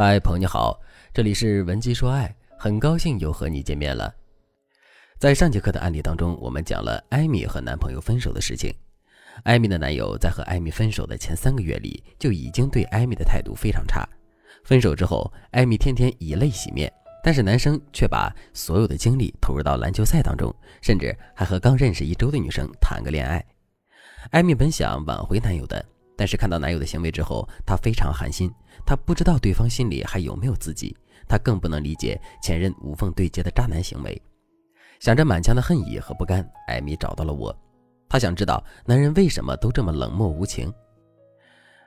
嗨，朋友你好，这里是文姬说爱，很高兴又和你见面了。在上节课的案例当中，我们讲了艾米和男朋友分手的事情。艾米的男友在和艾米分手的前三个月里，就已经对艾米的态度非常差。分手之后，艾米天天以泪洗面，但是男生却把所有的精力投入到篮球赛当中，甚至还和刚认识一周的女生谈个恋爱。艾米本想挽回男友的。但是看到男友的行为之后，她非常寒心。她不知道对方心里还有没有自己，她更不能理解前任无缝对接的渣男行为。想着满腔的恨意和不甘，艾米找到了我。她想知道男人为什么都这么冷漠无情。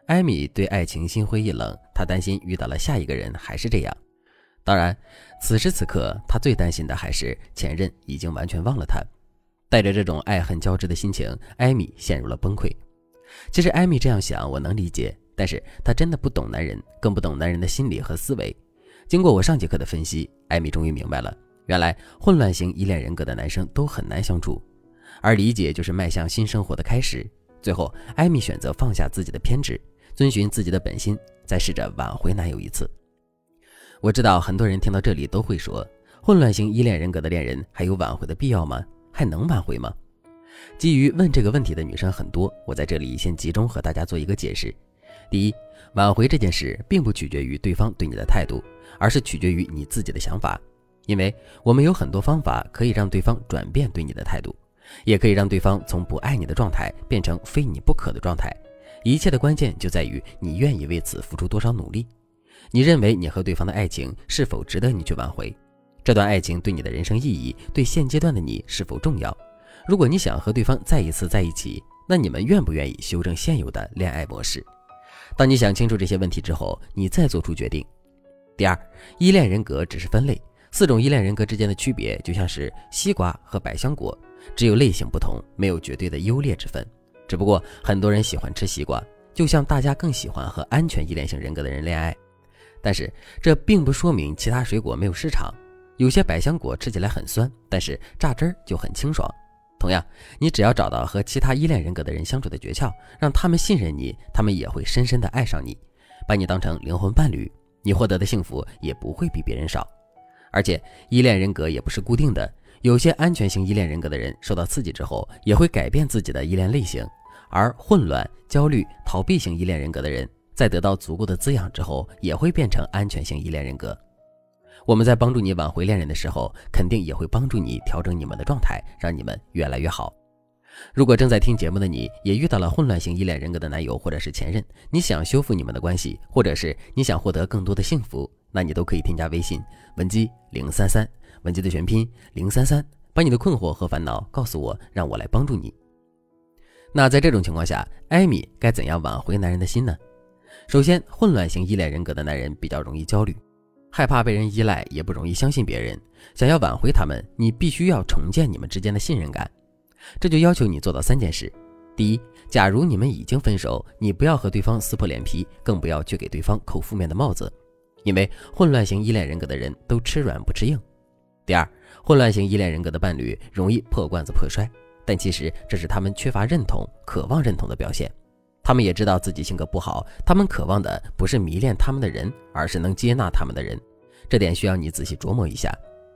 艾米对爱情心灰意冷，她担心遇到了下一个人还是这样。当然，此时此刻她最担心的还是前任已经完全忘了她。带着这种爱恨交织的心情，艾米陷入了崩溃。其实艾米这样想，我能理解，但是她真的不懂男人，更不懂男人的心理和思维。经过我上节课的分析，艾米终于明白了，原来混乱型依恋人格的男生都很难相处，而理解就是迈向新生活的开始。最后，艾米选择放下自己的偏执，遵循自己的本心，再试着挽回男友一次。我知道很多人听到这里都会说，混乱型依恋人格的恋人还有挽回的必要吗？还能挽回吗？基于问这个问题的女生很多，我在这里先集中和大家做一个解释。第一，挽回这件事并不取决于对方对你的态度，而是取决于你自己的想法。因为我们有很多方法可以让对方转变对你的态度，也可以让对方从不爱你的状态变成非你不可的状态。一切的关键就在于你愿意为此付出多少努力。你认为你和对方的爱情是否值得你去挽回？这段爱情对你的人生意义，对现阶段的你是否重要？如果你想和对方再一次在一起，那你们愿不愿意修正现有的恋爱模式？当你想清楚这些问题之后，你再做出决定。第二，依恋人格只是分类，四种依恋人格之间的区别就像是西瓜和百香果，只有类型不同，没有绝对的优劣之分。只不过很多人喜欢吃西瓜，就像大家更喜欢和安全依恋型人格的人恋爱。但是这并不说明其他水果没有市场。有些百香果吃起来很酸，但是榨汁儿就很清爽。同样，你只要找到和其他依恋人格的人相处的诀窍，让他们信任你，他们也会深深的爱上你，把你当成灵魂伴侣，你获得的幸福也不会比别人少。而且，依恋人格也不是固定的，有些安全型依恋人格的人受到刺激之后，也会改变自己的依恋类型；而混乱、焦虑、逃避型依恋人格的人，在得到足够的滋养之后，也会变成安全型依恋人格。我们在帮助你挽回恋人的时候，肯定也会帮助你调整你们的状态，让你们越来越好。如果正在听节目的你也遇到了混乱型依恋人格的男友或者是前任，你想修复你们的关系，或者是你想获得更多的幸福，那你都可以添加微信文姬零三三，文姬的全拼零三三，把你的困惑和烦恼告诉我，让我来帮助你。那在这种情况下，艾米该怎样挽回男人的心呢？首先，混乱型依恋人格的男人比较容易焦虑。害怕被人依赖，也不容易相信别人。想要挽回他们，你必须要重建你们之间的信任感。这就要求你做到三件事：第一，假如你们已经分手，你不要和对方撕破脸皮，更不要去给对方扣负面的帽子，因为混乱型依恋人格的人都吃软不吃硬。第二，混乱型依恋人格的伴侣容易破罐子破摔，但其实这是他们缺乏认同、渴望认同的表现。他们也知道自己性格不好，他们渴望的不是迷恋他们的人，而是能接纳他们的人。这点需要你仔细琢磨一下。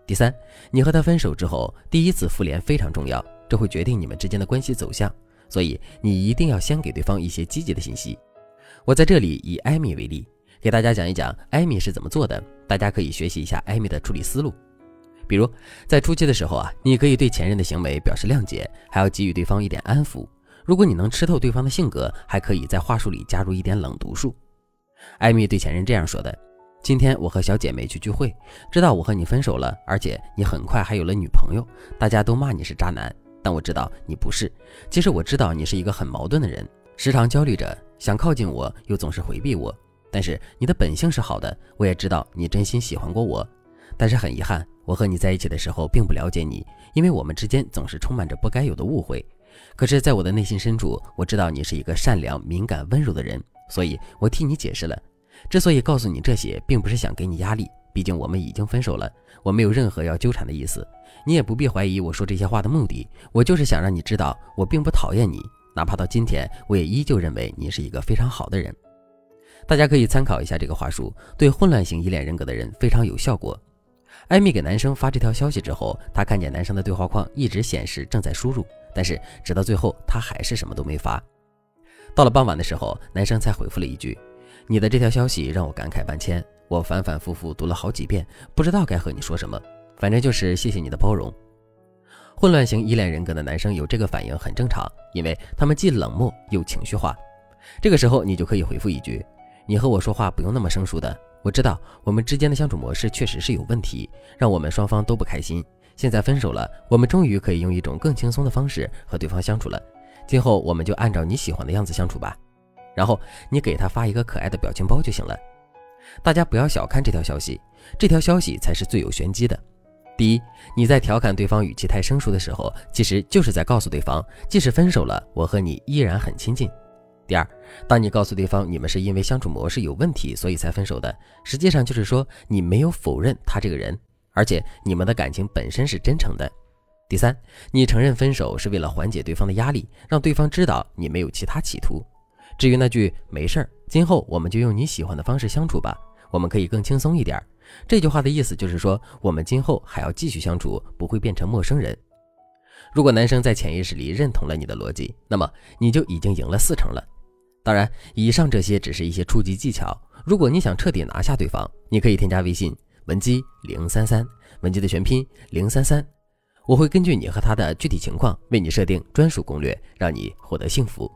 第三，你和他分手之后，第一次复联非常重要，这会决定你们之间的关系走向，所以你一定要先给对方一些积极的信息。我在这里以艾米为例，给大家讲一讲艾米是怎么做的，大家可以学习一下艾米的处理思路。比如在初期的时候啊，你可以对前任的行为表示谅解，还要给予对方一点安抚。如果你能吃透对方的性格，还可以在话术里加入一点冷读术。艾米对前任这样说的：“今天我和小姐妹去聚会，知道我和你分手了，而且你很快还有了女朋友，大家都骂你是渣男，但我知道你不是。其实我知道你是一个很矛盾的人，时常焦虑着，想靠近我，又总是回避我。但是你的本性是好的，我也知道你真心喜欢过我。但是很遗憾，我和你在一起的时候并不了解你，因为我们之间总是充满着不该有的误会。”可是，在我的内心深处，我知道你是一个善良、敏感、温柔的人，所以我替你解释了。之所以告诉你这些，并不是想给你压力，毕竟我们已经分手了，我没有任何要纠缠的意思。你也不必怀疑我说这些话的目的，我就是想让你知道，我并不讨厌你，哪怕到今天，我也依旧认为你是一个非常好的人。大家可以参考一下这个话术，对混乱型依恋人格的人非常有效果。艾米给男生发这条消息之后，她看见男生的对话框一直显示正在输入，但是直到最后他还是什么都没发。到了傍晚的时候，男生才回复了一句：“你的这条消息让我感慨万千，我反反复复读了好几遍，不知道该和你说什么，反正就是谢谢你的包容。”混乱型依恋人格的男生有这个反应很正常，因为他们既冷漠又情绪化。这个时候你就可以回复一句：“你和我说话不用那么生疏的。”我知道我们之间的相处模式确实是有问题，让我们双方都不开心。现在分手了，我们终于可以用一种更轻松的方式和对方相处了。今后我们就按照你喜欢的样子相处吧。然后你给他发一个可爱的表情包就行了。大家不要小看这条消息，这条消息才是最有玄机的。第一，你在调侃对方语气太生疏的时候，其实就是在告诉对方，即使分手了，我和你依然很亲近。第二，当你告诉对方你们是因为相处模式有问题，所以才分手的，实际上就是说你没有否认他这个人，而且你们的感情本身是真诚的。第三，你承认分手是为了缓解对方的压力，让对方知道你没有其他企图。至于那句没事儿，今后我们就用你喜欢的方式相处吧，我们可以更轻松一点。这句话的意思就是说，我们今后还要继续相处，不会变成陌生人。如果男生在潜意识里认同了你的逻辑，那么你就已经赢了四成了。当然，以上这些只是一些初级技巧。如果你想彻底拿下对方，你可以添加微信文姬零三三，文姬的全拼零三三，我会根据你和他的具体情况为你设定专属攻略，让你获得幸福。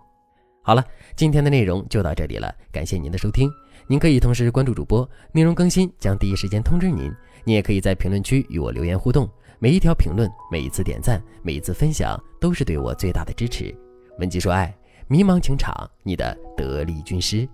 好了，今天的内容就到这里了，感谢您的收听。您可以同时关注主播，内容更新将第一时间通知您。您也可以在评论区与我留言互动，每一条评论、每一次点赞、每一次分享，都是对我最大的支持。文姬说爱。迷茫情场，你的得力军师。